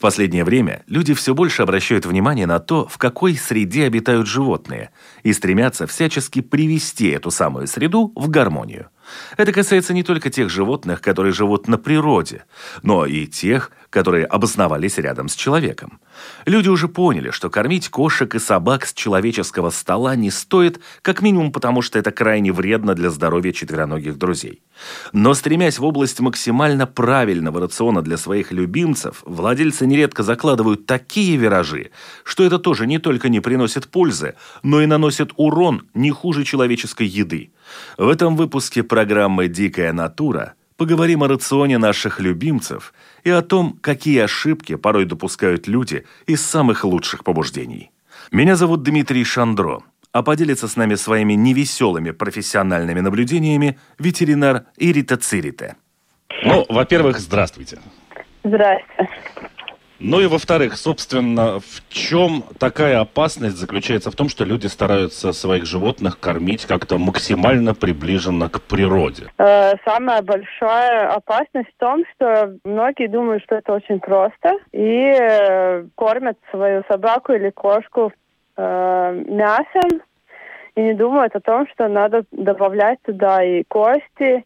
В последнее время люди все больше обращают внимание на то, в какой среде обитают животные, и стремятся всячески привести эту самую среду в гармонию. Это касается не только тех животных, которые живут на природе, но и тех, которые обосновались рядом с человеком. Люди уже поняли, что кормить кошек и собак с человеческого стола не стоит, как минимум потому, что это крайне вредно для здоровья четвероногих друзей. Но стремясь в область максимально правильного рациона для своих любимцев, владельцы нередко закладывают такие виражи, что это тоже не только не приносит пользы, но и наносит урон не хуже человеческой еды. В этом выпуске программы «Дикая натура» поговорим о рационе наших любимцев и о том, какие ошибки порой допускают люди из самых лучших побуждений. Меня зовут Дмитрий Шандро, а поделится с нами своими невеселыми профессиональными наблюдениями ветеринар Ирита Цирита. Ну, во-первых, здравствуйте. Здравствуйте. Ну и во-вторых, собственно, в чем такая опасность заключается в том, что люди стараются своих животных кормить как-то максимально приближенно к природе? Э, самая большая опасность в том, что многие думают, что это очень просто, и э, кормят свою собаку или кошку э, мясом, и не думают о том, что надо добавлять туда и кости,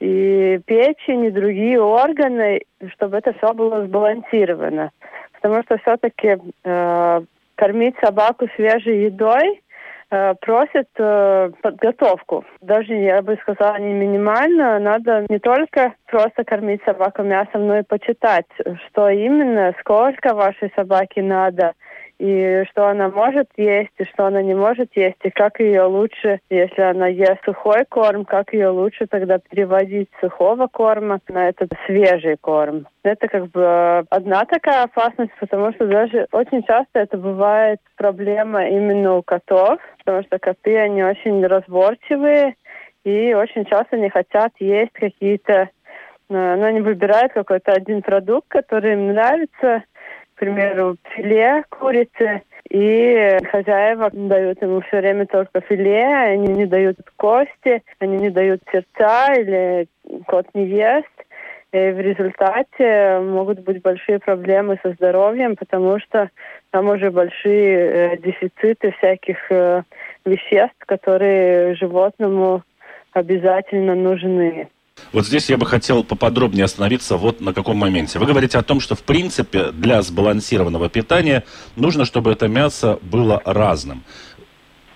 и печень, и другие органы, чтобы это все было сбалансировано. Потому что все-таки э, кормить собаку свежей едой э, просит э, подготовку. Даже, я бы сказала, не минимально. Надо не только просто кормить собаку мясом, но и почитать, что именно, сколько вашей собаке надо – и что она может есть, и что она не может есть, и как ее лучше, если она ест сухой корм, как ее лучше тогда переводить сухого корма на этот свежий корм. Это как бы одна такая опасность, потому что даже очень часто это бывает проблема именно у котов, потому что коты, они очень разборчивые и очень часто не хотят есть какие-то, э, ну, они выбирают какой-то один продукт, который им нравится, к примеру, филе курицы, и хозяева дают ему все время только филе, они не дают кости, они не дают сердца или кот не ест. И в результате могут быть большие проблемы со здоровьем, потому что там уже большие э, дефициты всяких э, веществ, которые животному обязательно нужны. Вот здесь я бы хотел поподробнее остановиться вот на каком моменте. Вы говорите о том, что в принципе для сбалансированного питания нужно, чтобы это мясо было разным.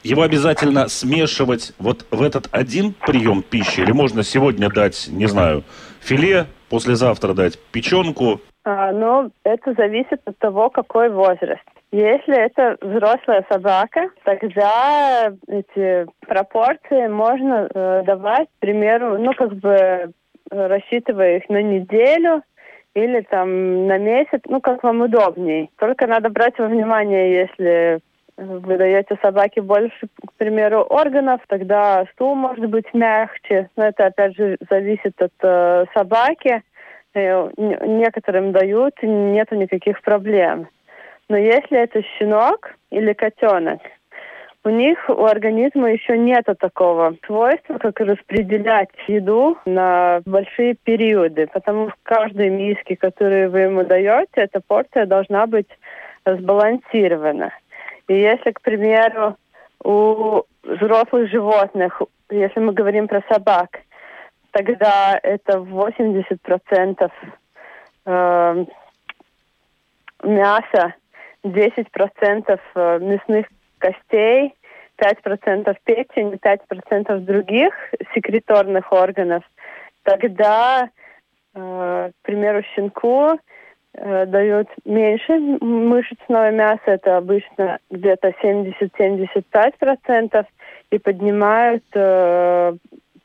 Его обязательно смешивать вот в этот один прием пищи? Или можно сегодня дать, не знаю, филе, послезавтра дать печенку? А, ну, это зависит от того, какой возраст. Если это взрослая собака, тогда эти пропорции можно э, давать, к примеру, ну, как бы рассчитывая их на неделю или там на месяц, ну, как вам удобней. Только надо брать во внимание, если вы даете собаке больше, к примеру, органов, тогда стул может быть мягче. Но это, опять же, зависит от э, собаки. Э, некоторым дают, нету никаких проблем. Но если это щенок или котенок, у них, у организма еще нет такого свойства, как распределять еду на большие периоды. Потому что в каждой миске, которую вы ему даете, эта порция должна быть сбалансирована. И если, к примеру, у взрослых животных, если мы говорим про собак, тогда это 80% э, мяса 10% э, мясных костей, 5% печени, 5% других секреторных органов, тогда, э, к примеру, щенку э, дают меньше мышечного мяса, это обычно где-то 70-75%, и поднимают э,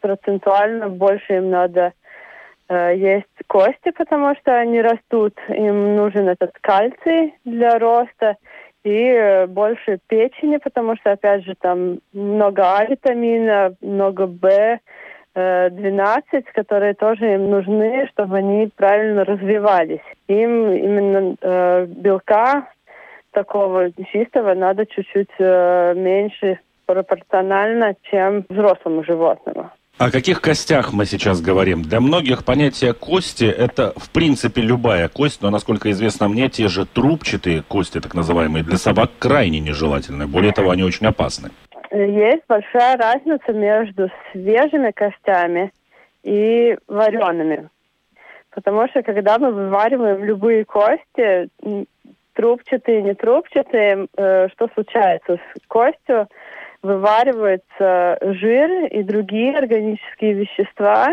процентуально больше им надо э, есть кости, потому что они растут, им нужен этот кальций для роста, и э, больше печени, потому что, опять же, там много А витамина, много Б, 12, которые тоже им нужны, чтобы они правильно развивались. Им именно э, белка такого чистого надо чуть-чуть э, меньше пропорционально, чем взрослому животному. О каких костях мы сейчас говорим? Для многих понятие кости – это, в принципе, любая кость, но, насколько известно мне, те же трубчатые кости, так называемые, для собак крайне нежелательны. Более того, они очень опасны. Есть большая разница между свежими костями и вареными. Потому что, когда мы вывариваем любые кости, трубчатые, не трубчатые, э, что случается с костью? Вываривается жир и другие органические вещества,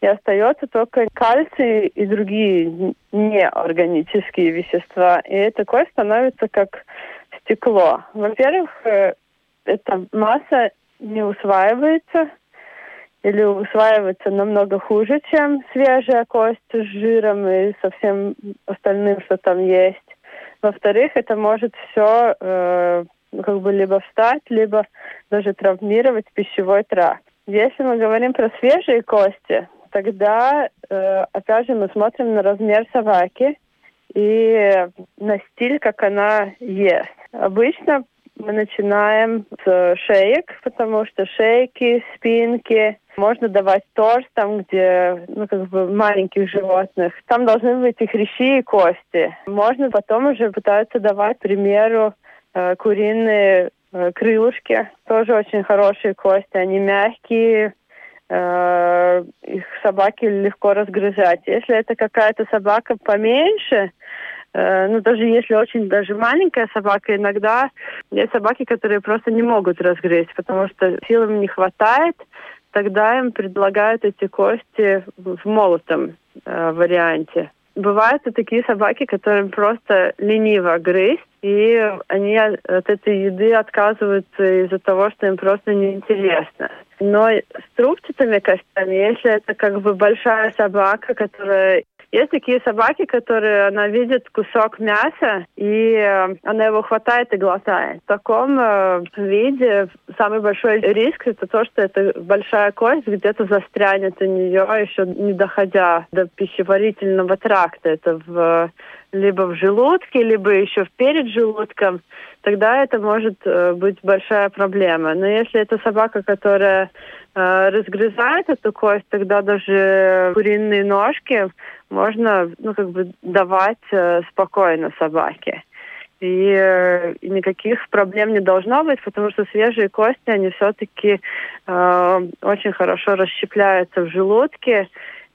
и остается только кальций и другие неорганические вещества. И эта кость становится как стекло. Во-первых, э, эта масса не усваивается или усваивается намного хуже, чем свежая кость с жиром и со всем остальным, что там есть. Во-вторых, это может все э, как бы либо встать, либо даже травмировать пищевой тракт. Если мы говорим про свежие кости, тогда, э, опять же, мы смотрим на размер собаки и на стиль, как она ест. Обычно мы начинаем с шеек, потому что шейки, спинки, можно давать торс там, где, ну, как бы маленьких животных. Там должны быть и хрящи, и кости. Можно потом уже пытаться давать, к примеру, куриные э, крылышки, тоже очень хорошие кости, они мягкие, э, их собаки легко разгрызать. Если это какая-то собака поменьше, ну даже если очень даже маленькая собака, иногда есть собаки, которые просто не могут разгрызть, потому что сил им не хватает, тогда им предлагают эти кости в молотом варианте. Бывают и такие собаки, которым просто лениво грызть, и они от этой еды отказываются из-за того, что им просто неинтересно. Но с трубчатыми костями, если это как бы большая собака, которая есть такие собаки, которые она видит кусок мяса, и э, она его хватает и глотает. В таком э, виде самый большой риск это то, что эта большая кость где-то застрянет у нее, еще не доходя до пищеварительного тракта. Это в либо в желудке, либо еще перед желудком, тогда это может э, быть большая проблема. Но если это собака, которая э, разгрызает эту кость, тогда даже куриные ножки можно ну, как бы давать э, спокойно собаке. И, э, и никаких проблем не должно быть, потому что свежие кости, они все-таки э, очень хорошо расщепляются в желудке,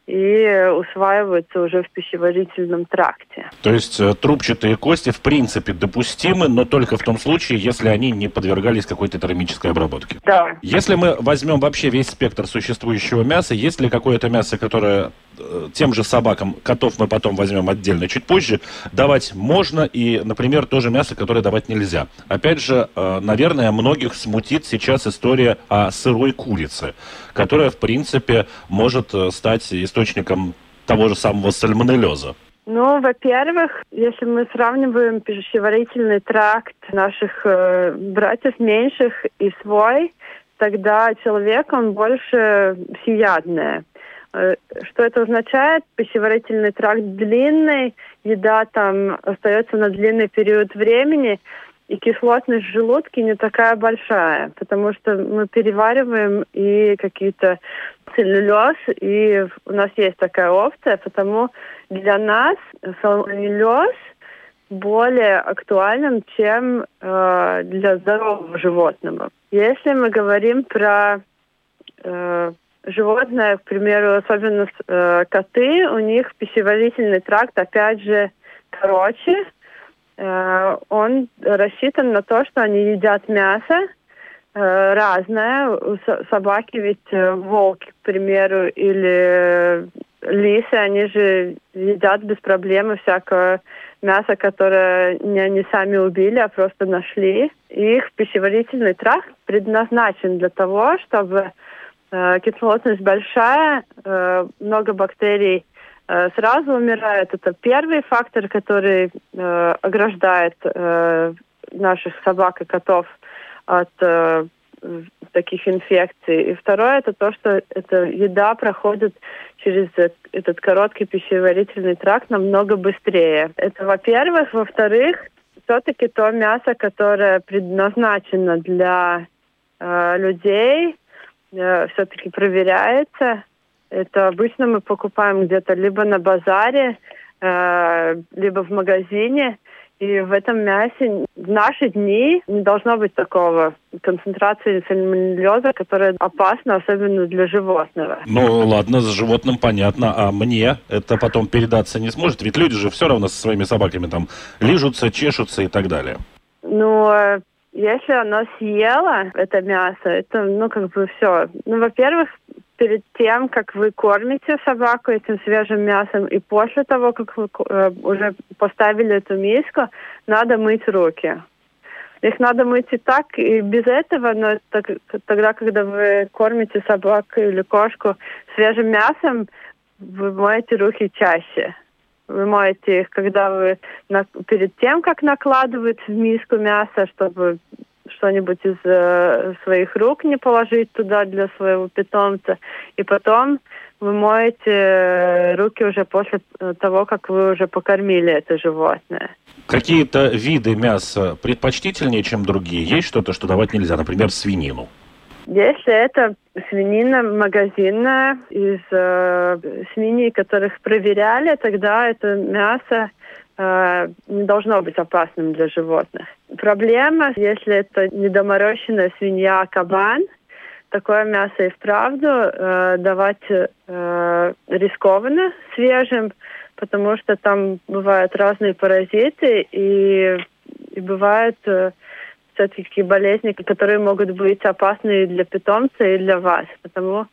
и усваиваются уже в пищеварительном тракте. То есть э, трубчатые кости в принципе допустимы, но только в том случае, если они не подвергались какой-то термической обработке. Да. Если мы возьмем вообще весь спектр существующего мяса, есть ли какое-то мясо, которое э, тем же собакам, котов мы потом возьмем отдельно чуть позже, давать можно и, например, тоже мясо, которое давать нельзя. Опять же, э, наверное, многих смутит сейчас история о сырой курице, которая, в принципе, может стать источником того же самого сальмонеллеза? Ну, во-первых, если мы сравниваем пищеварительный тракт наших э, братьев меньших и свой, тогда человек, он больше всеядный. Э, что это означает? Пищеварительный тракт длинный, еда там остается на длинный период времени, и кислотность в не такая большая, потому что мы перевариваем и какие-то целлюлез, и у нас есть такая опция, потому для нас салмонеллез более актуальным, чем э, для здорового животного. Если мы говорим про э, животное, к примеру, особенно э, коты, у них пищеварительный тракт, опять же, короче, Э, он рассчитан на то, что они едят мясо э, разное. У собаки ведь э, волки, к примеру, или лисы, они же едят без проблем всякое мясо, которое не они сами убили, а просто нашли. их пищеварительный тракт предназначен для того, чтобы кислотность большая, э, много бактерий э, сразу умирают. Это первый фактор, который э, ограждает э, наших собак и котов от э, таких инфекций. И второе это то, что эта еда проходит через этот короткий пищеварительный тракт намного быстрее. Это во-первых. Во-вторых, все-таки то мясо, которое предназначено для э, людей, э, все-таки проверяется. Это обычно мы покупаем где-то либо на базаре, э, либо в магазине. И в этом мясе в наши дни не должно быть такого концентрации сальмонеллеза, которая опасна, особенно для животного. Ну ладно, с животным понятно, а мне это потом передаться не сможет? Ведь люди же все равно со своими собаками там лижутся, чешутся и так далее. Ну, э, если оно съело это мясо, это, ну, как бы все. Ну, во-первых, перед тем, как вы кормите собаку этим свежим мясом, и после того, как вы э, уже поставили эту миску, надо мыть руки. Их надо мыть и так, и без этого, но так, тогда, когда вы кормите собаку или кошку свежим мясом, вы моете руки чаще. Вы моете их, когда вы на, перед тем, как накладывать в миску мясо, чтобы что-нибудь из э, своих рук не положить туда для своего питомца. И потом вы моете э, руки уже после э, того, как вы уже покормили это животное. Какие-то виды мяса предпочтительнее, чем другие? Есть что-то, что давать нельзя, например, свинину? Если это свинина магазинная из э, свиней, которых проверяли, тогда это мясо э, не должно быть опасным для животных. Проблема, если это недоморощенная свинья, а кабан, такое мясо и вправду э, давать э, рискованно свежим, потому что там бывают разные паразиты и, и бывают э, все-таки болезни, которые могут быть опасны для питомца, и для вас. Потому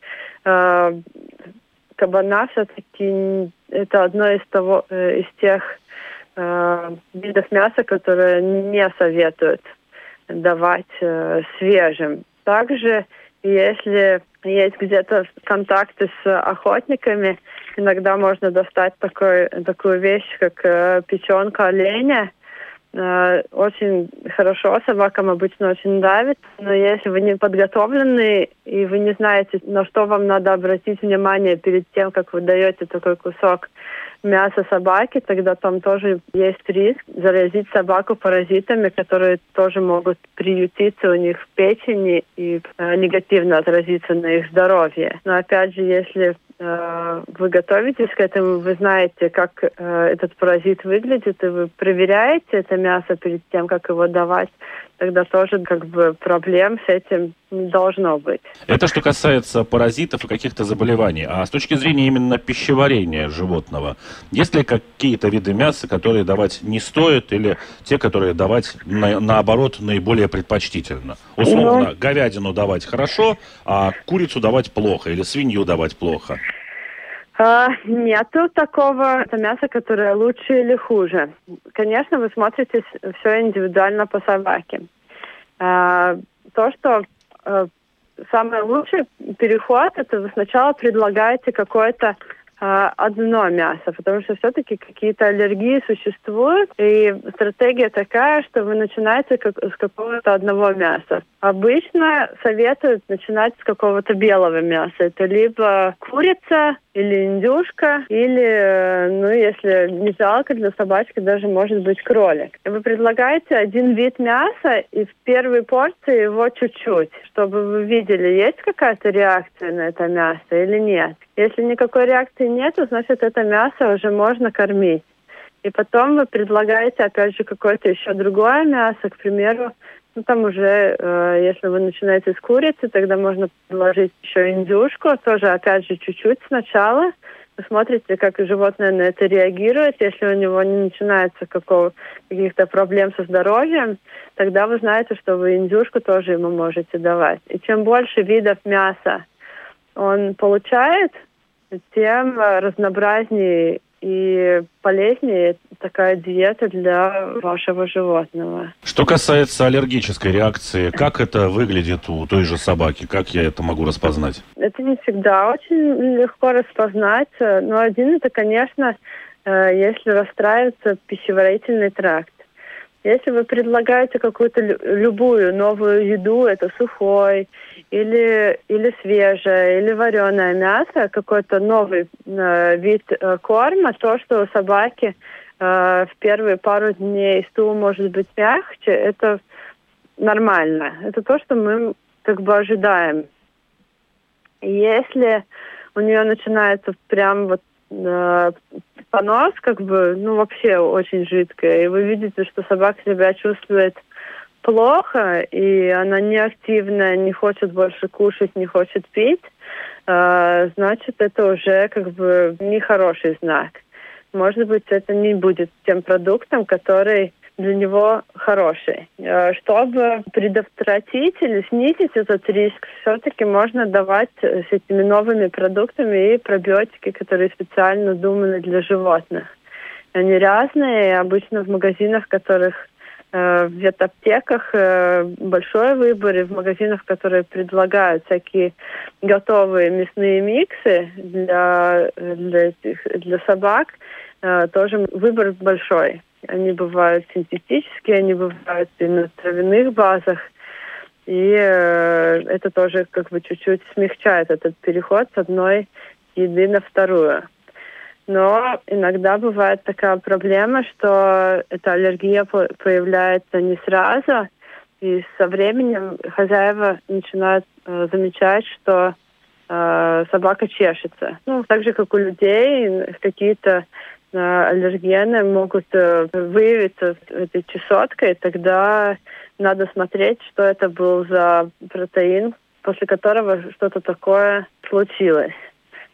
э, кабана все-таки это одно из того э, из тех э, видов мяса, которые не советуют давать э, свежим. Также, если есть где-то контакты с охотниками, иногда можно достать такой, такую вещь, как э, печенка оленя. Э, очень хорошо, собакам обычно очень нравится, но если вы не подготовлены и вы не знаете, на что вам надо обратить внимание перед тем, как вы даете такой кусок мясо собаки, тогда там тоже есть риск заразить собаку паразитами, которые тоже могут приютиться у них в печени и э, негативно отразиться на их здоровье. Но опять же, если вы готовитесь к этому, вы знаете, как э, этот паразит выглядит, и вы проверяете это мясо перед тем, как его давать, тогда тоже как бы проблем с этим не должно быть. Это что касается паразитов и каких-то заболеваний. А с точки зрения именно пищеварения животного, есть ли какие-то виды мяса, которые давать не стоит, или те, которые давать на, наоборот наиболее предпочтительно? Условно, ну... говядину давать хорошо, а курицу давать плохо, или свинью давать плохо? А, нету такого это мяса, которое лучше или хуже. Конечно, вы смотрите все индивидуально по собаке. А, то, что а, самый лучший переход, это вы сначала предлагаете какое-то а, одно мясо, потому что все-таки какие-то аллергии существуют, и стратегия такая, что вы начинаете как, с какого-то одного мяса. Обычно советуют начинать с какого-то белого мяса. Это либо курица, или индюшка, или, э, ну, если не жалко для собачки, даже может быть кролик. Вы предлагаете один вид мяса и в первой порции его чуть-чуть, чтобы вы видели, есть какая-то реакция на это мясо или нет. Если никакой реакции нет, значит это мясо уже можно кормить. И потом вы предлагаете, опять же, какое-то еще другое мясо, к примеру, ну, там уже, э, если вы начинаете с курицы, тогда можно предложить еще индюшку, тоже, опять же, чуть-чуть сначала. Вы смотрите, как животное на это реагирует. Если у него не начинается какого, каких-то проблем со здоровьем, тогда вы знаете, что вы индюшку тоже ему можете давать. И чем больше видов мяса он получает, тем разнообразнее и полезнее такая диета для вашего животного. Что касается аллергической реакции, как это выглядит у той же собаки? Как я это могу распознать? Это не всегда очень легко распознать, но один это, конечно, э, если расстраивается пищеварительный тракт. Если вы предлагаете какую-то любую новую еду, это сухой или, или свежее, или вареное мясо, какой-то новый э, вид э, корма, то, что у собаки э, в первые пару дней стул может быть мягче, это нормально. Это то, что мы как бы ожидаем. Если у нее начинается прям вот э, понос, как бы, ну, вообще очень жидкая, и вы видите, что собака себя чувствует плохо, и она не активная, не хочет больше кушать, не хочет пить, э, значит, это уже как бы нехороший знак. Может быть, это не будет тем продуктом, который для него хороший. Э, чтобы предотвратить или снизить этот риск, все-таки можно давать с этими новыми продуктами и пробиотики, которые специально думаны для животных. Они разные, обычно в магазинах, которых э, в ветаптеках э, большой выбор, и в магазинах, которые предлагают всякие готовые мясные миксы для, для, для собак, тоже выбор большой. Они бывают синтетические, они бывают и на травяных базах. И э, это тоже как бы чуть-чуть смягчает этот переход с одной еды на вторую. Но иногда бывает такая проблема, что эта аллергия появляется не сразу, и со временем хозяева начинают э, замечать, что э, собака чешется. Ну, так же, как у людей, какие-то аллергены могут э, выявиться этой чесоткой, тогда надо смотреть, что это был за протеин, после которого что-то такое случилось.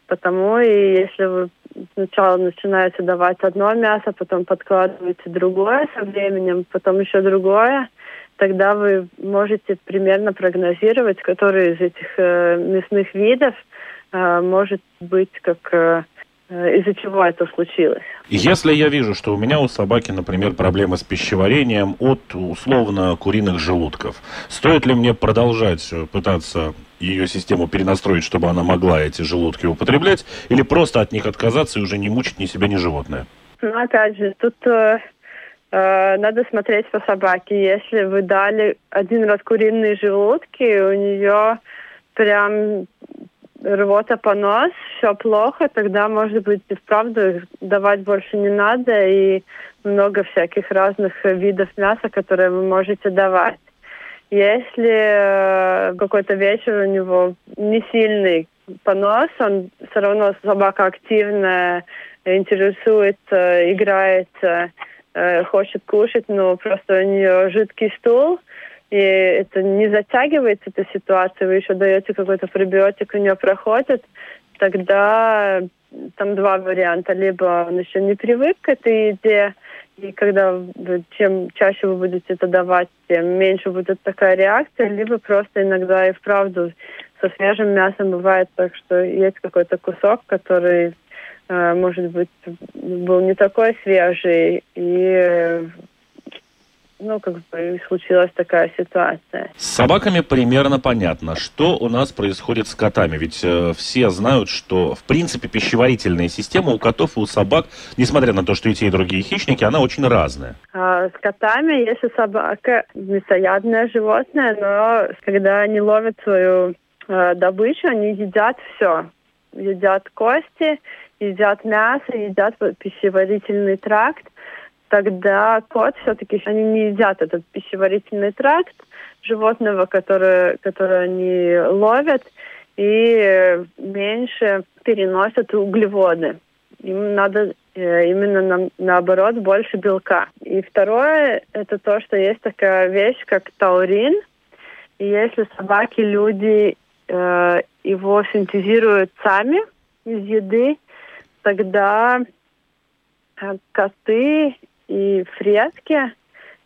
Потому и если вы сначала начинаете давать одно мясо, потом подкладываете другое со временем, потом еще другое, тогда вы можете примерно прогнозировать, который из этих э, мясных видов э, может быть как э, Э, из-за чего это случилось. Если я вижу, что у меня у собаки, например, проблемы с пищеварением от условно куриных желудков, стоит ли мне продолжать пытаться ее систему перенастроить, чтобы она могла эти желудки употреблять, или просто от них отказаться и уже не мучить ни себя, ни животное? Ну, опять же, тут э, э, надо смотреть по собаке. Если вы дали один раз куриные желудки, у нее прям рвота, понос, все плохо, тогда, может быть, и вправду давать больше не надо, и много всяких разных видов мяса, которые вы можете давать. Если э, какой-то вечер у него не сильный понос, он все равно собака активная, интересуется, играет, э, хочет кушать, но просто у нее жидкий стул, и это не затягивается, эта ситуация, вы еще даете какой-то пробиотик, у нее проходит, тогда там два варианта. Либо он еще не привык к этой еде, и когда вы, чем чаще вы будете это давать, тем меньше будет такая реакция, либо просто иногда и вправду со свежим мясом бывает так, что есть какой-то кусок, который, э, может быть, был не такой свежий, и ну, как бы случилась такая ситуация. С собаками примерно понятно, что у нас происходит с котами. Ведь э, все знают, что, в принципе, пищеварительная система у котов и у собак, несмотря на то, что и те, и другие хищники, она очень разная. А, с котами, если собака мясоядное животное, но когда они ловят свою э, добычу, они едят все. Едят кости, едят мясо, едят пищеварительный тракт тогда кот все-таки они не едят этот пищеварительный тракт животного, которое, которое они ловят, и меньше переносят углеводы. Им надо э, именно на, наоборот больше белка. И второе, это то, что есть такая вещь, как таурин. И если собаки, люди э, его синтезируют сами из еды, тогда э, коты и фрески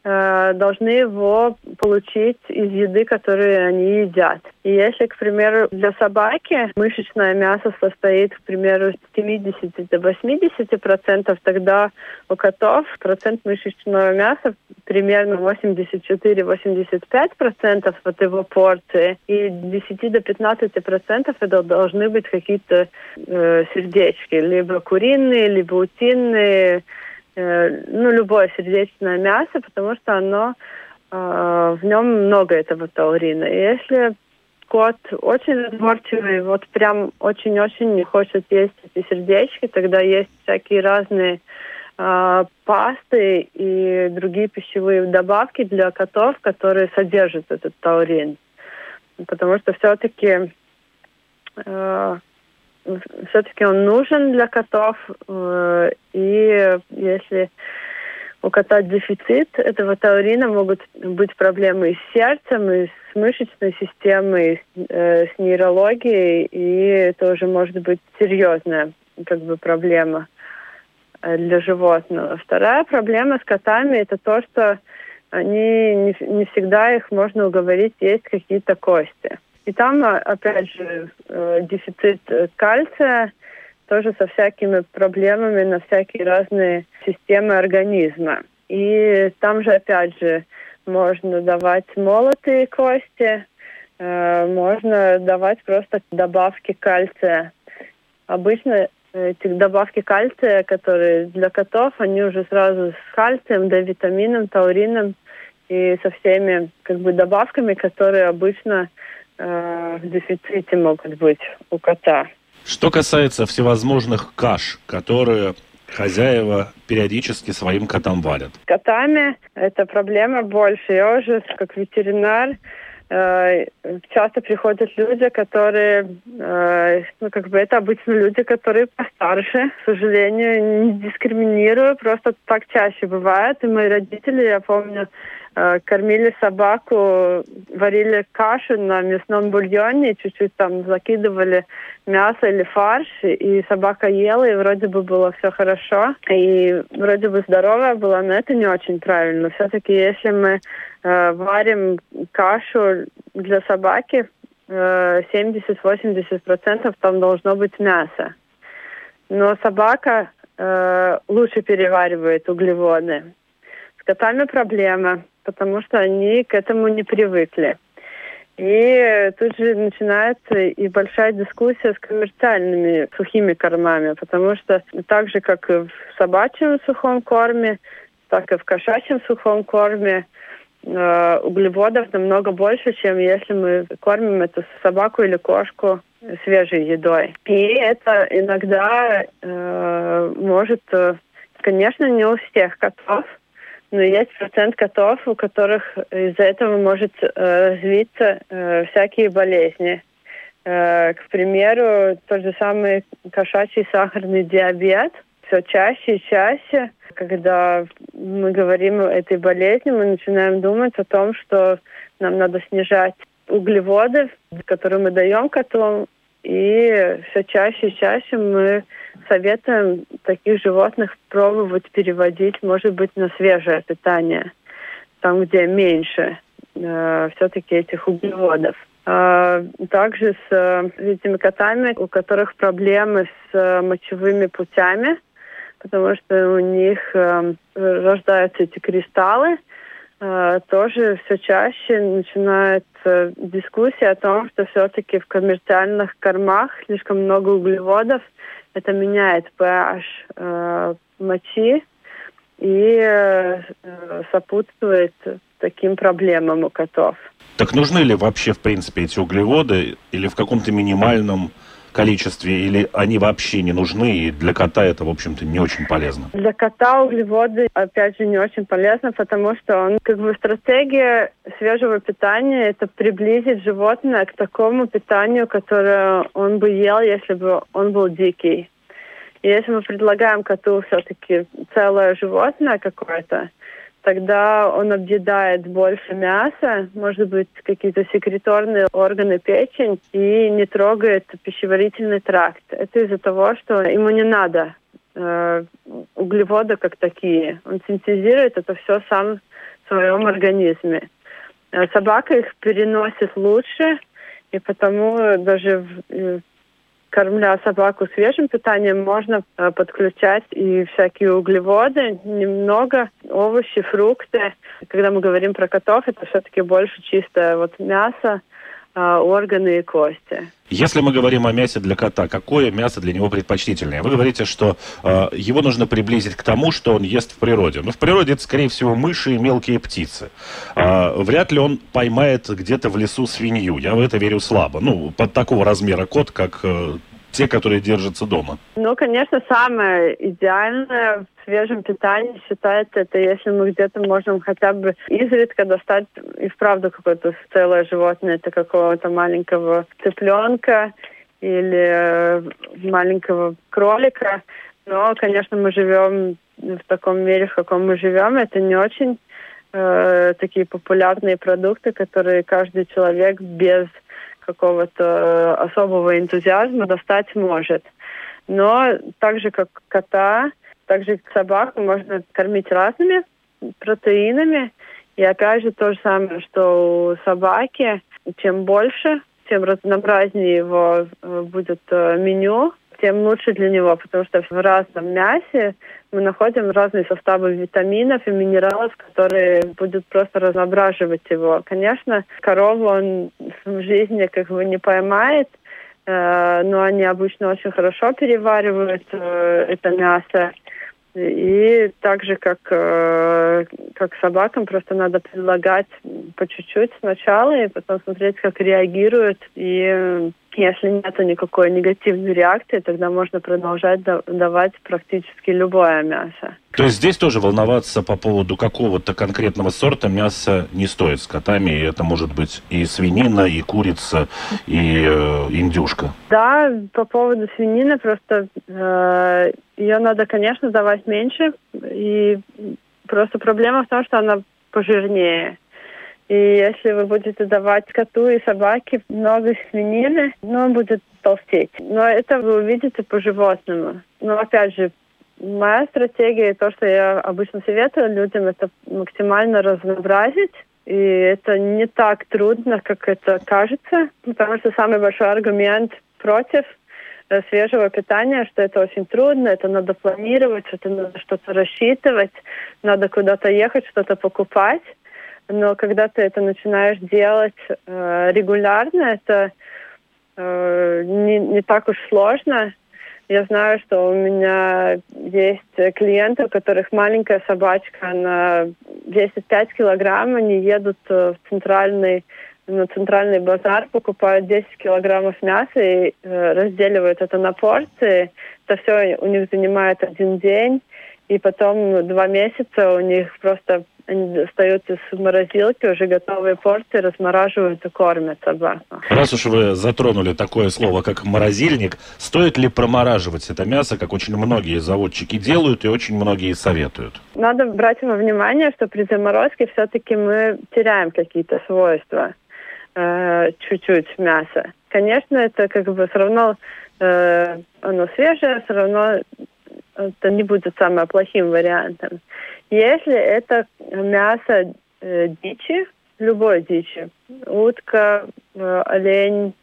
э, должны его получить из еды, которую они едят. И если, к примеру, для собаки мышечное мясо состоит, к примеру, с 70 до 80 процентов, тогда у котов процент мышечного мяса примерно 84-85 процентов от его порции. И 10 до 15 процентов это должны быть какие-то э, сердечки, либо куриные, либо утиные, ну, любое сердечное мясо, потому что оно э, в нем много этого таурина. И если кот очень разборчивый, вот прям очень-очень не хочет есть эти сердечки, тогда есть всякие разные э, пасты и другие пищевые добавки для котов, которые содержат этот таурин. Потому что все-таки э, все-таки он нужен для котов. Э, и если у кота дефицит этого таурина, могут быть проблемы и с сердцем, и с мышечной системой, и э, с нейрологией, и это уже может быть серьезная как бы проблема э, для животного. Вторая проблема с котами это то, что они не, не всегда их можно уговорить есть какие-то кости. И там, опять же, э, дефицит э, кальция, тоже со всякими проблемами на всякие разные системы организма. И там же, опять же, можно давать молотые кости, э, можно давать просто добавки кальция. Обычно эти добавки кальция, которые для котов, они уже сразу с кальцием, да, витамином, таурином и со всеми как бы добавками, которые обычно э, в дефиците могут быть у кота. Что касается всевозможных каш, которые хозяева периодически своим котам варят? Котами эта проблема больше. Я уже как ветеринар э, часто приходят люди, которые, э, ну, как бы это обычно люди, которые постарше. К сожалению, не дискриминирую, просто так чаще бывает. И мои родители, я помню, кормили собаку, варили кашу на мясном бульоне, чуть-чуть там закидывали мясо или фарш, и собака ела, и вроде бы было все хорошо, и вроде бы здоровая была, но это не очень правильно. Все-таки если мы э, варим кашу для собаки, э, 70-80% там должно быть мясо. Но собака э, лучше переваривает углеводы. С котами проблема потому что они к этому не привыкли. И тут же начинается и большая дискуссия с коммерциальными сухими кормами, потому что так же, как и в собачьем сухом корме, так и в кошачьем сухом корме э, углеводов намного больше, чем если мы кормим эту собаку или кошку свежей едой. И это иногда э, может, э, конечно, не у всех котов, но есть процент котов, у которых из-за этого может э, развиться э, всякие болезни. Э, к примеру, тот же самый кошачий сахарный диабет. Все чаще и чаще, когда мы говорим о этой болезни, мы начинаем думать о том, что нам надо снижать углеводы, которые мы даем котам, и все чаще и чаще мы советуем таких животных пробовать переводить, может быть, на свежее питание, там, где меньше э, все-таки этих углеводов. Э, также с э, этими котами, у которых проблемы с э, мочевыми путями, потому что у них э, рождаются эти кристаллы, тоже все чаще начинается дискуссия о том, что все-таки в коммерциальных кормах слишком много углеводов, это меняет pH э, мочи и э, сопутствует таким проблемам у котов. Так нужны ли вообще, в принципе, эти углеводы или в каком-то минимальном количестве, или они вообще не нужны, и для кота это, в общем-то, не очень полезно? Для кота углеводы, опять же, не очень полезно, потому что он, как бы, стратегия свежего питания – это приблизить животное к такому питанию, которое он бы ел, если бы он был дикий. И если мы предлагаем коту все-таки целое животное какое-то, тогда он объедает больше мяса, может быть, какие-то секреторные органы печень и не трогает пищеварительный тракт. Это из-за того, что ему не надо э, углеводы как такие. Он синтезирует это все сам своем организме. Э, собака их переносит лучше, и потому даже кормля собаку свежим питанием, можно э, подключать и всякие углеводы, немного овощи, фрукты. Когда мы говорим про котов, это все-таки больше чистое вот мясо, органы и кости. Если мы говорим о мясе для кота, какое мясо для него предпочтительнее? Вы говорите, что э, его нужно приблизить к тому, что он ест в природе. Но в природе это, скорее всего, мыши и мелкие птицы. Э, вряд ли он поймает где-то в лесу свинью. Я в это верю слабо. Ну, под такого размера кот, как э, те, которые держатся дома. Ну, конечно, самое идеальное свежем питании считается это, если мы где-то можем хотя бы изредка достать и вправду какое-то целое животное, это какого-то маленького цыпленка или э, маленького кролика. Но, конечно, мы живем в таком мире, в каком мы живем. Это не очень э, такие популярные продукты, которые каждый человек без какого-то особого энтузиазма достать может. Но так же, как кота, так же, как собаку можно кормить разными протеинами. И опять же то же самое, что у собаки, чем больше, тем разнообразнее его э, будет э, меню, тем лучше для него, потому что в разном мясе мы находим разные составы витаминов и минералов, которые будут просто разноображивать его. Конечно, корову он в жизни как бы не поймает, но они обычно очень хорошо переваривают э, это мясо. И так же, как, э, как собакам, просто надо предлагать по чуть-чуть сначала и потом смотреть, как реагируют. И если нет никакой негативной реакции, тогда можно продолжать давать практически любое мясо. То есть здесь тоже волноваться по поводу какого-то конкретного сорта мяса не стоит с котами. Это может быть и свинина, и курица, и э, индюшка. Да, по поводу свинины просто э, ее надо, конечно, давать меньше. И просто проблема в том, что она пожирнее. И если вы будете давать коту и собаке много свинины, ну, он будет толстеть. Но это вы увидите по животному. Но опять же, моя стратегия, то, что я обычно советую людям, это максимально разнообразить. И это не так трудно, как это кажется, потому что самый большой аргумент против э, свежего питания, что это очень трудно, это надо планировать, это надо что-то рассчитывать, надо куда-то ехать, что-то покупать но когда ты это начинаешь делать э, регулярно, это э, не, не так уж сложно. Я знаю, что у меня есть клиенты, у которых маленькая собачка, она весит 5 килограмм, они едут в центральный на центральный базар, покупают 10 килограммов мяса и э, разделивают это на порции. Это все у них занимает один день, и потом два месяца у них просто они достают из морозилки уже готовые порции, размораживают и кормят собаку. Раз уж вы затронули такое слово, как морозильник, стоит ли промораживать это мясо, как очень многие заводчики делают и очень многие советуют? Надо брать во внимание, что при заморозке все-таки мы теряем какие-то свойства э, чуть-чуть мяса. Конечно, это как бы все равно э, оно свежее, все равно это не будет самым плохим вариантом. Если это мясо э, дичи, любой дичи, утка, э, олень,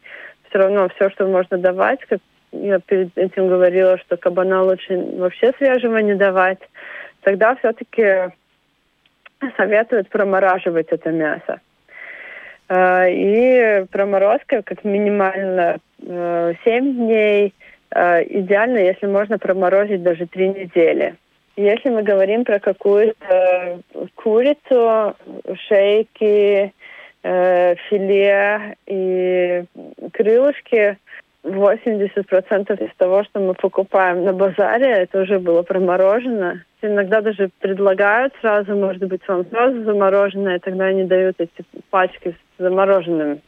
все равно все, что можно давать, как я перед этим говорила, что кабана лучше вообще свежего не давать, тогда все-таки советуют промораживать это мясо. Э, и проморозка как минимально 7 э, дней. Э, идеально, если можно проморозить даже 3 недели. Если мы говорим про какую-то курицу, шейки, э, филе и крылышки, 80% из того, что мы покупаем на базаре, это уже было проморожено. Иногда даже предлагают сразу, может быть, вам сразу замороженное, тогда они дают эти пачки с замороженными.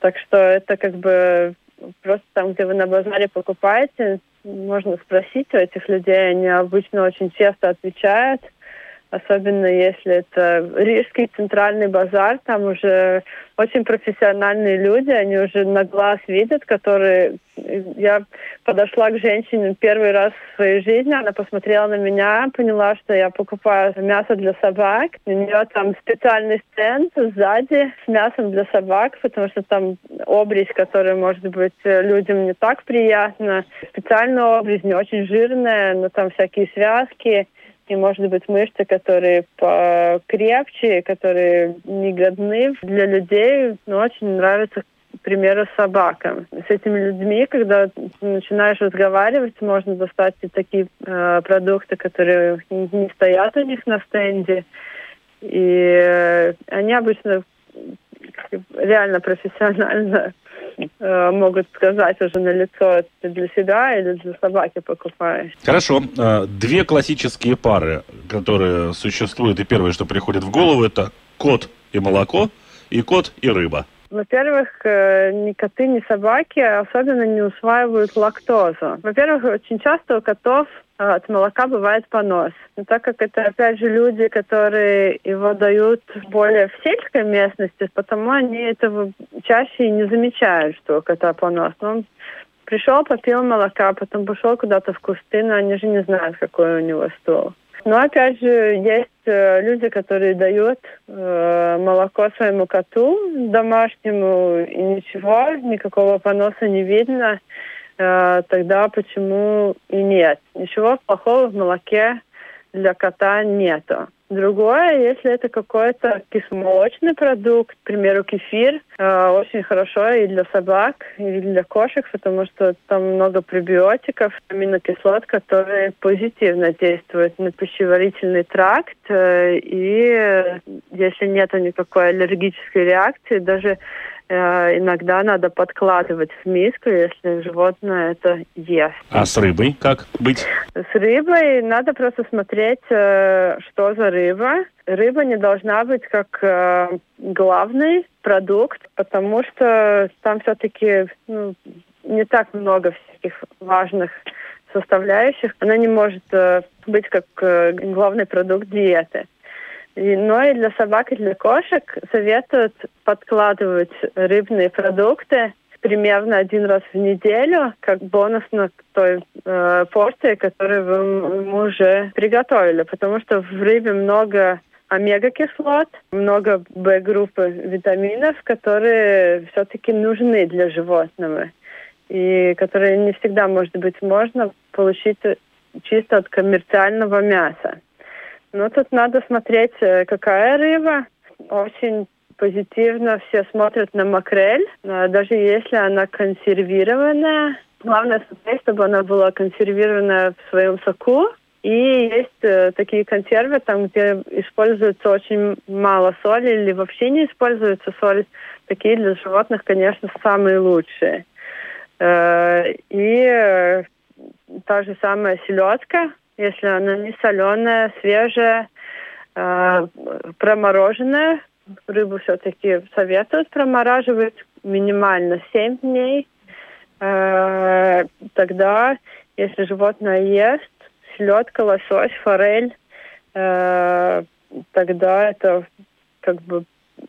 Так что это как бы просто там, где вы на базаре покупаете, можно спросить у этих людей, они обычно очень часто отвечают, особенно если это Рижский центральный базар, там уже очень профессиональные люди, они уже на глаз видят, которые... Я подошла к женщине первый раз в своей жизни, она посмотрела на меня, поняла, что я покупаю мясо для собак. У нее там специальный стенд сзади с мясом для собак, потому что там обрезь, которая может быть людям не так приятна. Специальная обрезь, не очень жирная, но там всякие связки и, может быть, мышцы, которые покрепче, которые не годны для людей, но очень нравятся к примеру, собакам. С этими людьми, когда начинаешь разговаривать, можно достать и такие э, продукты, которые не стоят у них на стенде. И э, они обычно реально профессионально Э, могут сказать уже на лицо, ты для себя или для собаки покупаешь. Хорошо. Э, две классические пары, которые существуют, и первое, что приходит в голову, это кот и молоко, и кот и рыба. Во-первых, э, ни коты, ни собаки особенно не усваивают лактозу. Во-первых, очень часто у котов э, от молока бывает понос. Но так как это, опять же, люди, которые его дают более в сельской местности, потому они этого чаще и не замечают, что у кота понос. Но он пришел, попил молока, потом пошел куда-то в кусты, но они же не знают, какой у него стол. Но опять же, есть люди, которые дают э, молоко своему коту домашнему, и ничего, никакого поноса не видно. Э, тогда почему и нет? Ничего плохого в молоке для кота нету. Другое, если это какой-то кисломолочный продукт, к примеру, кефир, э, очень хорошо и для собак, и для кошек, потому что там много пребиотиков, аминокислот, которые позитивно действуют на пищеварительный тракт. Э, и если нет никакой аллергической реакции, даже Э, иногда надо подкладывать в миску, если животное это ест. А с рыбой как быть? С рыбой надо просто смотреть, э, что за рыба. Рыба не должна быть как э, главный продукт, потому что там все-таки ну, не так много всяких важных составляющих. Она не может быть как главный продукт диеты. Но и для собак и для кошек советуют подкладывать рыбные продукты примерно один раз в неделю, как бонус на той э, порции, которую вы уже приготовили. Потому что в рыбе много омега-кислот, много Б-группы витаминов, которые все-таки нужны для животного и которые не всегда, может быть, можно получить чисто от коммерциального мяса. Ну, тут надо смотреть, э, какая рыба. Очень позитивно все смотрят на макрель, э, даже если она консервированная. Главное смотреть, чтобы она была консервированная в своем соку. И есть э, такие консервы, там, где используется очень мало соли или вообще не используется соль. Такие для животных, конечно, самые лучшие. Э, и э, та же самая селедка, если она не соленая, свежая, э, промороженная. Рыбу все-таки советуют промораживать минимально 7 дней. Э, тогда, если животное ест, селедка, лосось, форель, э, тогда это как бы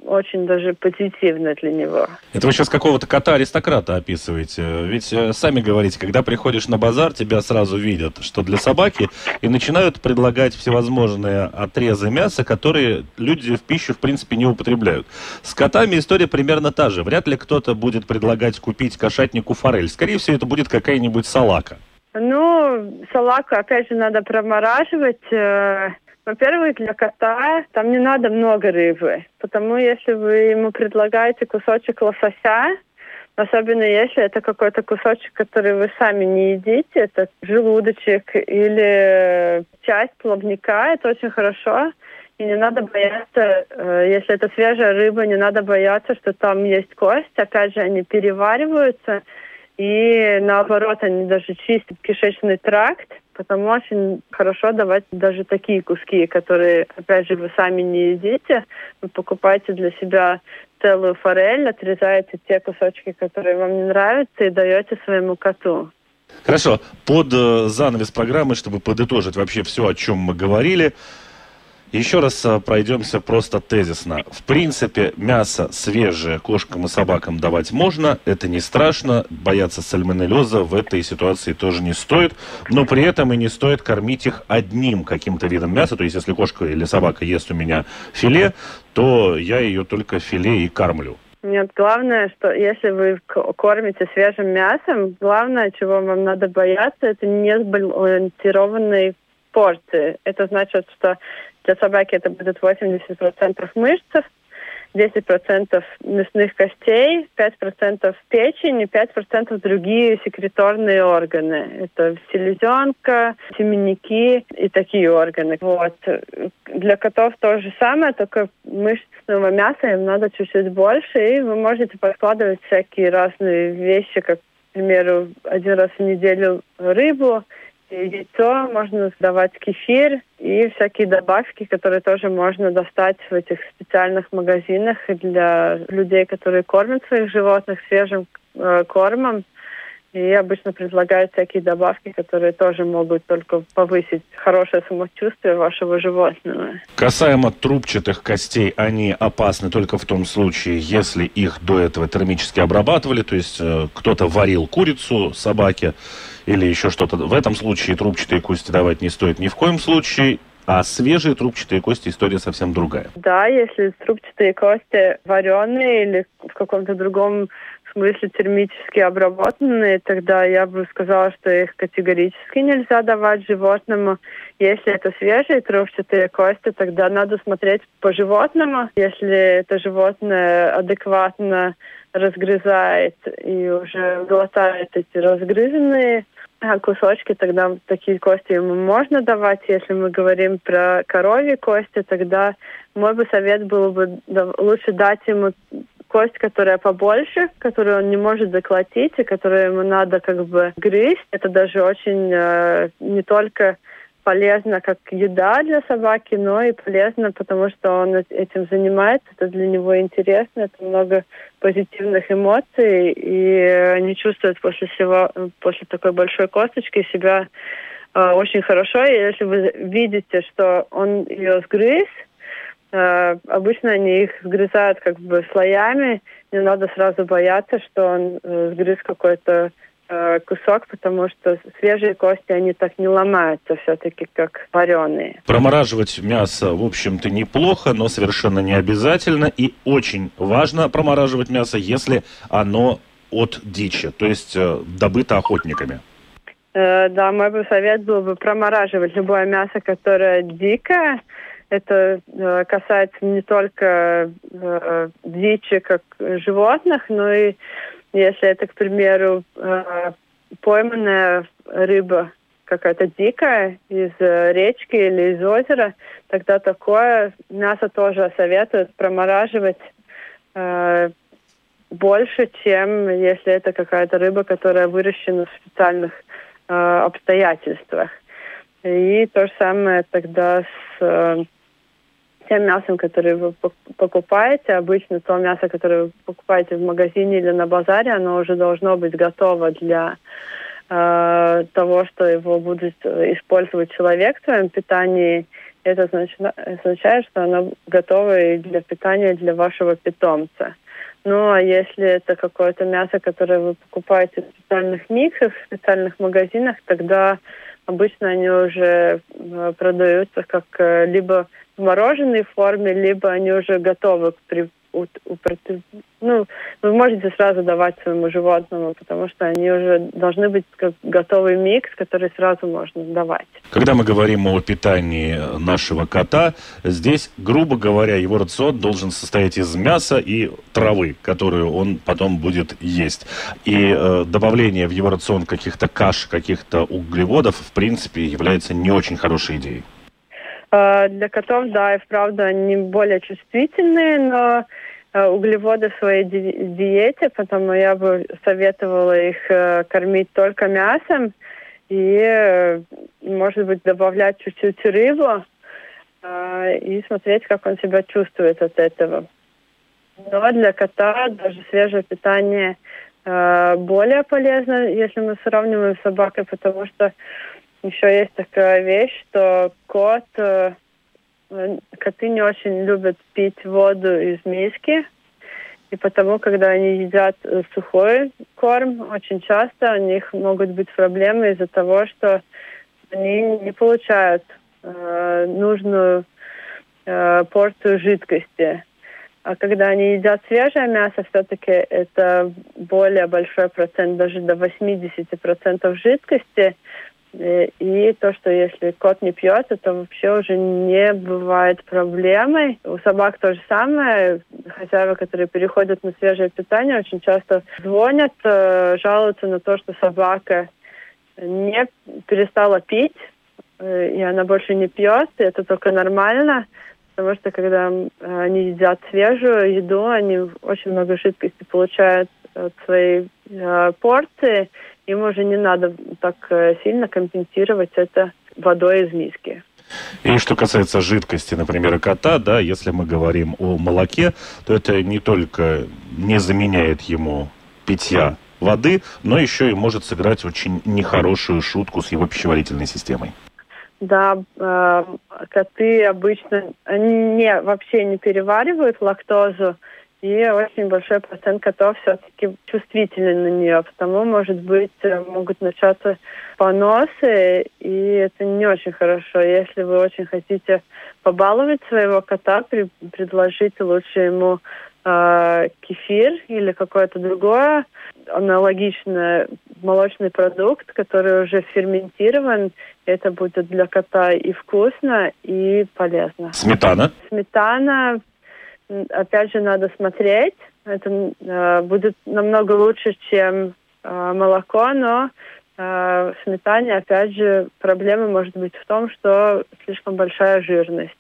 очень даже позитивно для него. Это вы сейчас какого-то кота-аристократа описываете. Ведь э, сами говорите, когда приходишь на базар, тебя сразу видят, что для собаки, и начинают предлагать всевозможные отрезы мяса, которые люди в пищу, в принципе, не употребляют. С котами история примерно та же. Вряд ли кто-то будет предлагать купить кошатнику форель. Скорее всего, это будет какая-нибудь салака. Ну, салаку, опять же, надо промораживать э, во-первых, для кота там не надо много рыбы, потому если вы ему предлагаете кусочек лосося, особенно если это какой-то кусочек, который вы сами не едите, это желудочек или часть плавника, это очень хорошо. И не надо бояться, э, если это свежая рыба, не надо бояться, что там есть кость. Опять же, они перевариваются, и наоборот, они даже чистят кишечный тракт потому очень хорошо давать даже такие куски, которые, опять же, вы сами не едите. Вы покупаете для себя целую форель, отрезаете те кусочки, которые вам не нравятся, и даете своему коту. Хорошо. Под э, занавес программы, чтобы подытожить вообще все, о чем мы говорили, Еще раз а, пройдемся просто тезисно. В принципе, мясо свежее кошкам и собакам давать можно, это не страшно, бояться сальмонеллеза в этой ситуации тоже не стоит, но при этом и не стоит кормить их одним каким-то видом мяса, то есть если кошка или собака ест у меня филе, то я ее только филе и кормлю. Нет, главное, что если вы кормите свежим мясом, главное, чего вам надо бояться, это не сбалансированные порции. Это значит, что для собаки это будет 80% мышц, 10% мясных костей, 5% печени, 5% другие секреторные органы. Это селезенка, семенники и такие органы. Вот. Для котов то же самое, только мышечного мяса им надо чуть-чуть больше, и вы можете подкладывать всякие разные вещи, как, к примеру, один раз в неделю рыбу, яйцо, можно сдавать кефир и всякие добавки, которые тоже можно достать в этих специальных магазинах для людей, которые кормят своих животных свежим э, кормом. И обычно предлагают всякие добавки, которые тоже могут только повысить хорошее самочувствие вашего животного. Касаемо трубчатых костей, они опасны только в том случае, если их до этого термически обрабатывали, то есть э, кто-то варил курицу собаке или еще что-то. В этом случае трубчатые кости давать не стоит ни в коем случае. А свежие трубчатые кости история совсем другая. Да, если трубчатые кости вареные или в каком-то другом смысле термически обработанные, тогда я бы сказала, что их категорически нельзя давать животному. Если это свежие трубчатые кости, тогда надо смотреть по животному. Если это животное адекватно разгрызает и уже глотает эти разгрызенные кусочки, тогда такие кости ему можно давать. Если мы говорим про коровьи кости, тогда мой бы совет был бы лучше дать ему кость, которая побольше, которую он не может заколотить, и которую ему надо как бы грызть. Это даже очень э, не только полезно как еда для собаки, но и полезно, потому что он этим занимается, это для него интересно, это много позитивных эмоций, и они чувствуют после всего, после такой большой косточки себя э, очень хорошо. И если вы видите, что он ее сгрыз, э, обычно они их сгрызают как бы слоями, не надо сразу бояться, что он э, сгрыз какой-то Э, кусок, потому что свежие кости, они так не ломаются все-таки, как вареные. Промораживать мясо, в общем-то, неплохо, но совершенно не обязательно. И очень важно промораживать мясо, если оно от дичи, то есть э, добыто охотниками. Э, да, мой бы совет был бы промораживать любое мясо, которое дикое. Это э, касается не только э, дичи как животных, но и если это, к примеру, э, пойманная рыба какая-то дикая из э, речки или из озера, тогда такое мясо тоже советуют промораживать э, больше, чем если это какая-то рыба, которая выращена в специальных э, обстоятельствах. И то же самое тогда с э, тем мясом, которое вы покупаете, обычно то мясо, которое вы покупаете в магазине или на базаре, оно уже должно быть готово для э, того, что его будет использовать человек в своем питании. Это означает, что оно готово и для питания для вашего питомца. Ну, а если это какое-то мясо, которое вы покупаете в специальных миксах, в специальных магазинах, тогда обычно они уже э, продаются как э, либо в мороженой форме, либо они уже готовы к при, у, у, ну, вы можете сразу давать своему животному, потому что они уже должны быть как готовый микс, который сразу можно давать. Когда мы говорим о питании нашего кота, здесь, грубо говоря, его рацион должен состоять из мяса и травы, которую он потом будет есть. И э, добавление в его рацион каких-то каш, каких-то углеводов, в принципе, является не очень хорошей идеей. Э, для котов, да, и вправду они более чувствительные, но э, углеводы в своей ди диете, потому я бы советовала их э, кормить только мясом и, может быть, добавлять чуть-чуть рыбу и смотреть, как он себя чувствует от этого. Но для кота даже свежее питание более полезно, если мы сравниваем с собакой, потому что еще есть такая вещь, что кот, э, коты не очень любят пить воду из миски. И потому, когда они едят сухой корм, очень часто у них могут быть проблемы из-за того, что они не получают э, нужную э, порцию жидкости. А когда они едят свежее мясо, все-таки это более большой процент, даже до 80% жидкости. Э, и то, что если кот не пьет, это вообще уже не бывает проблемой. У собак то же самое. Хозяева, которые переходят на свежее питание, очень часто звонят, э, жалуются на то, что собака не перестала пить, э, и она больше не пьет, и это только нормально, потому что когда они едят свежую еду, они очень много жидкости получают своей порции, им уже не надо так э, сильно компенсировать это водой из миски. И что касается жидкости, например, кота, да, если мы говорим о молоке, то это не только не заменяет ему питья воды, но еще и может сыграть очень нехорошую шутку с его пищеварительной системой. Да, э, коты обычно не, вообще не переваривают лактозу, и очень большой процент котов все-таки чувствительны на нее, потому, может быть, э, могут начаться поносы, и это не очень хорошо. Если вы очень хотите побаловать своего кота, при, предложите лучше ему э, кефир или какое-то другое аналогичное молочный продукт, который уже ферментирован. Это будет для кота и вкусно, и полезно. Сметана? Сметана опять же, надо смотреть. Это э, будет намного лучше, чем э, молоко, но э, сметане, опять же, проблема может быть в том, что слишком большая жирность.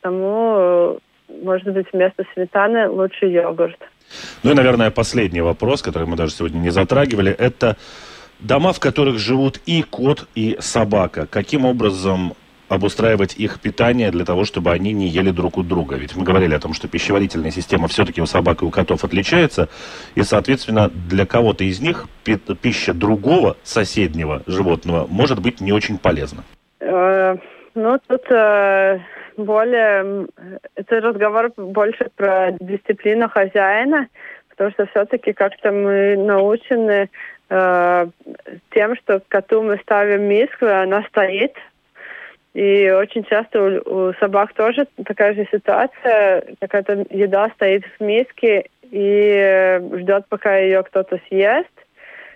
Потому, э, может быть, вместо сметаны лучше йогурт. Ну и, наверное, последний вопрос, который мы даже сегодня не затрагивали, это дома, в которых живут и кот, и собака. Каким образом обустраивать их питание для того, чтобы они не ели друг у друга. Ведь мы говорили о том, что пищеварительная система все-таки у собак и у котов отличается, и, соответственно, для кого-то из них пища другого соседнего животного может быть не очень полезна. Э, ну, тут э, более... Это разговор больше про дисциплину хозяина, потому что все-таки как-то мы научены э, тем, что коту мы ставим миску, и она стоит, и очень часто у, у собак тоже такая же ситуация. Какая-то еда стоит в миске и э, ждет, пока ее кто-то съест.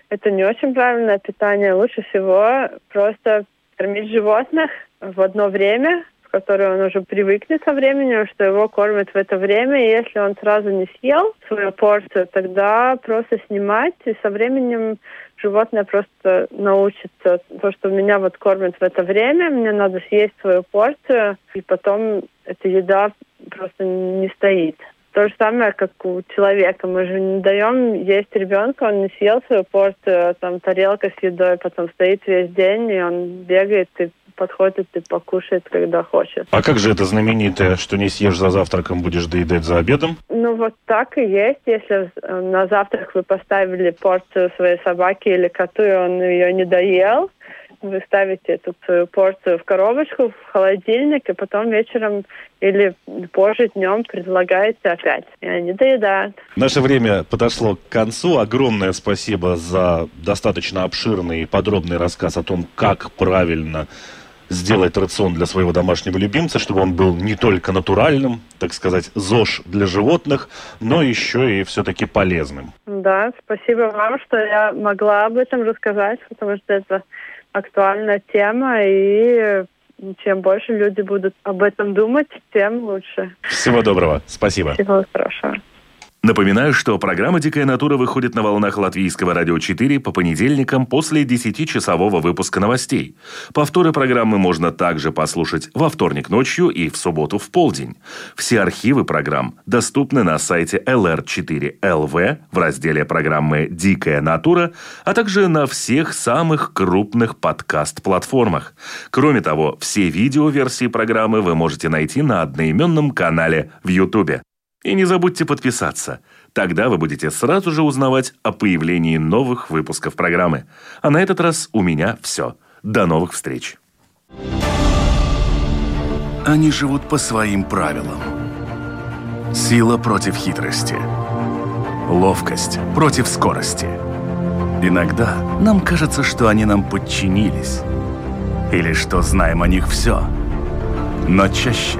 Это не очень правильное питание. Лучше всего просто кормить животных в одно время, в которое он уже привыкнет со временем, что его кормят в это время. И если он сразу не съел свою порцию, тогда просто снимать и со временем животное просто научится, то, что меня вот кормят в это время, мне надо съесть свою порцию, и потом эта еда просто не стоит. То же самое, как у человека. Мы же не даем есть ребенка, он не съел свою порцию, а там тарелка с едой потом стоит весь день, и он бегает и подходит и покушает, когда хочет. А как же это знаменитое, что не съешь за завтраком, будешь доедать за обедом? Ну вот так и есть. Если э, на завтрак вы поставили порцию своей собаки или коту, и он ее не доел, вы ставите эту свою порцию в коробочку, в холодильник, и потом вечером или позже днем предлагаете опять. И они доедают. Наше время подошло к концу. Огромное спасибо за достаточно обширный и подробный рассказ о том, как правильно сделать рацион для своего домашнего любимца, чтобы он был не только натуральным, так сказать, ЗОЖ для животных, но еще и все-таки полезным. Да, спасибо вам, что я могла об этом рассказать, потому что это актуальная тема, и чем больше люди будут об этом думать, тем лучше. Всего доброго. Спасибо. Всего хорошего. Напоминаю, что программа «Дикая натура» выходит на волнах Латвийского радио 4 по понедельникам после 10-часового выпуска новостей. Повторы программы можно также послушать во вторник ночью и в субботу в полдень. Все архивы программ доступны на сайте lr4lv в разделе программы «Дикая натура», а также на всех самых крупных подкаст-платформах. Кроме того, все видеоверсии программы вы можете найти на одноименном канале в YouTube. И не забудьте подписаться. Тогда вы будете сразу же узнавать о появлении новых выпусков программы. А на этот раз у меня все. До новых встреч. Они живут по своим правилам. Сила против хитрости. Ловкость против скорости. Иногда нам кажется, что они нам подчинились. Или что знаем о них все. Но чаще